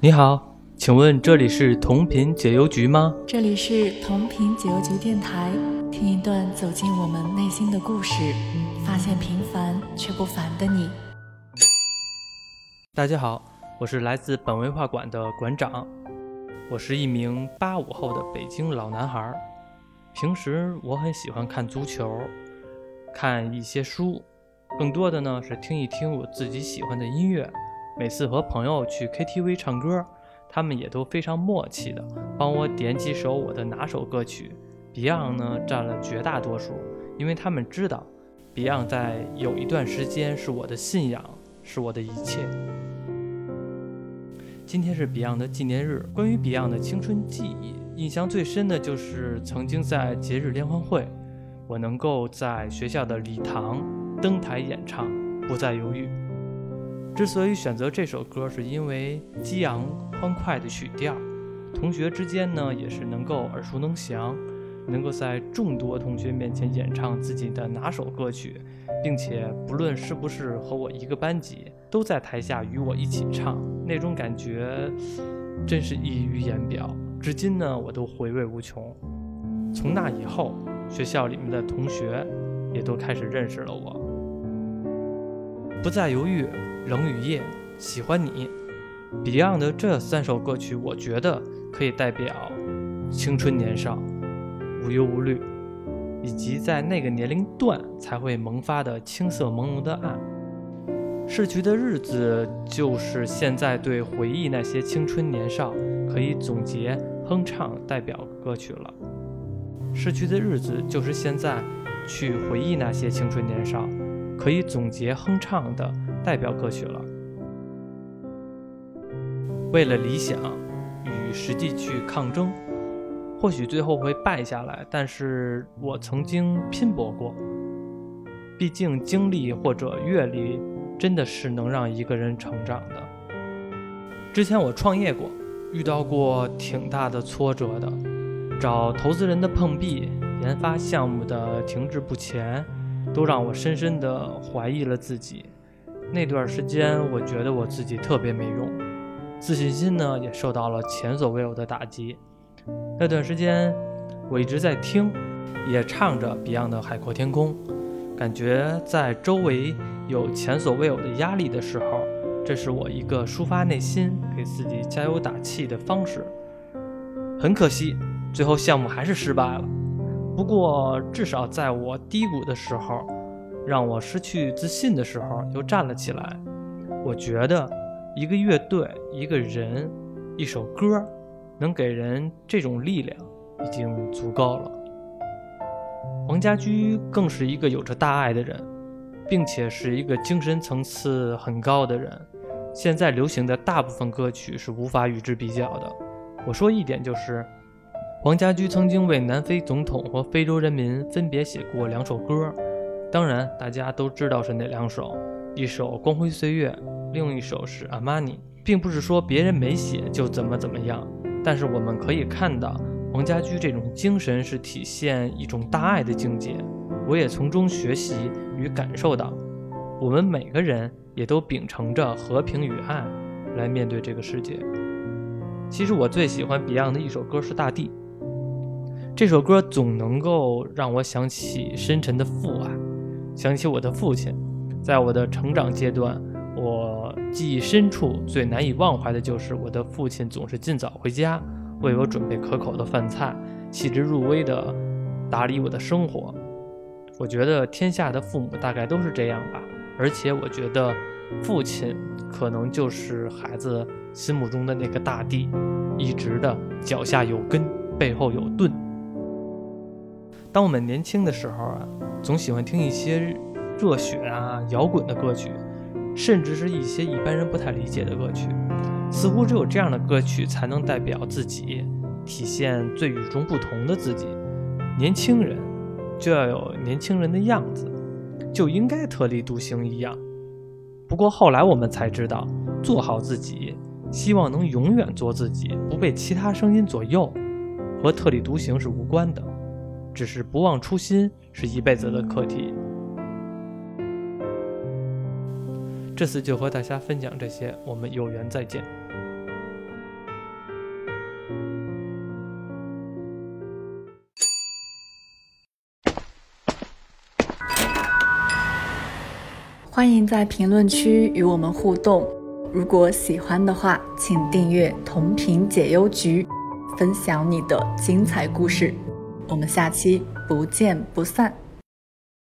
你好，请问这里是同频解忧局吗？这里是同频解忧局电台，听一段走进我们内心的故事，发现平凡却不凡的你。大家好，我是来自本文化馆的馆长，我是一名八五后的北京老男孩。平时我很喜欢看足球，看一些书，更多的呢是听一听我自己喜欢的音乐。每次和朋友去 KTV 唱歌，他们也都非常默契的帮我点几首我的拿手歌曲。Beyond 呢占了绝大多数，因为他们知道，Beyond 在有一段时间是我的信仰，是我的一切。今天是 Beyond 的纪念日，关于 Beyond 的青春记忆，印象最深的就是曾经在节日联欢会，我能够在学校的礼堂登台演唱，不再犹豫。之所以选择这首歌，是因为激昂欢快的曲调，同学之间呢也是能够耳熟能详，能够在众多同学面前演唱自己的拿手歌曲，并且不论是不是和我一个班级，都在台下与我一起唱，那种感觉真是溢于言表，至今呢我都回味无穷。从那以后，学校里面的同学也都开始认识了我，不再犹豫。冷雨夜，喜欢你，Beyond 的这三首歌曲，我觉得可以代表青春年少、无忧无虑，以及在那个年龄段才会萌发的青涩朦胧的爱。逝去的日子，就是现在对回忆那些青春年少可以总结哼唱代表歌曲了。逝去的日子，就是现在去回忆那些青春年少可以总结哼唱的。代表歌曲了。为了理想与实际去抗争，或许最后会败下来，但是我曾经拼搏过。毕竟经历或者阅历真的是能让一个人成长的。之前我创业过，遇到过挺大的挫折的，找投资人的碰壁，研发项目的停滞不前，都让我深深的怀疑了自己。那段时间，我觉得我自己特别没用，自信心呢也受到了前所未有的打击。那段时间，我一直在听，也唱着 Beyond 的《海阔天空》，感觉在周围有前所未有的压力的时候，这是我一个抒发内心、给自己加油打气的方式。很可惜，最后项目还是失败了。不过，至少在我低谷的时候。让我失去自信的时候，又站了起来。我觉得，一个乐队、一个人、一首歌，能给人这种力量，已经足够了。黄家驹更是一个有着大爱的人，并且是一个精神层次很高的人。现在流行的大部分歌曲是无法与之比较的。我说一点就是，黄家驹曾经为南非总统和非洲人民分别写过两首歌。当然，大家都知道是哪两首，一首《光辉岁月》，另一首是《阿玛尼》，并不是说别人没写就怎么怎么样。但是我们可以看到，黄家驹这种精神是体现一种大爱的境界。我也从中学习与感受到，我们每个人也都秉承着和平与爱来面对这个世界。其实我最喜欢 Beyond 的一首歌是《大地》，这首歌总能够让我想起深沉的父爱。想起我的父亲，在我的成长阶段，我记忆深处最难以忘怀的就是我的父亲总是尽早回家，为我准备可口的饭菜，细致入微地打理我的生活。我觉得天下的父母大概都是这样吧，而且我觉得父亲可能就是孩子心目中的那个大地，一直的脚下有根，背后有盾。当我们年轻的时候啊。总喜欢听一些热血啊、摇滚的歌曲，甚至是一些一般人不太理解的歌曲。似乎只有这样的歌曲才能代表自己，体现最与众不同的自己。年轻人就要有年轻人的样子，就应该特立独行一样。不过后来我们才知道，做好自己，希望能永远做自己，不被其他声音左右，和特立独行是无关的。只是不忘初心是一辈子的课题。这次就和大家分享这些我们有缘再见。欢迎在评论区与我们互动。如果喜欢的话请订阅同频解忧局分享你的精彩故事。我们下期不见不散。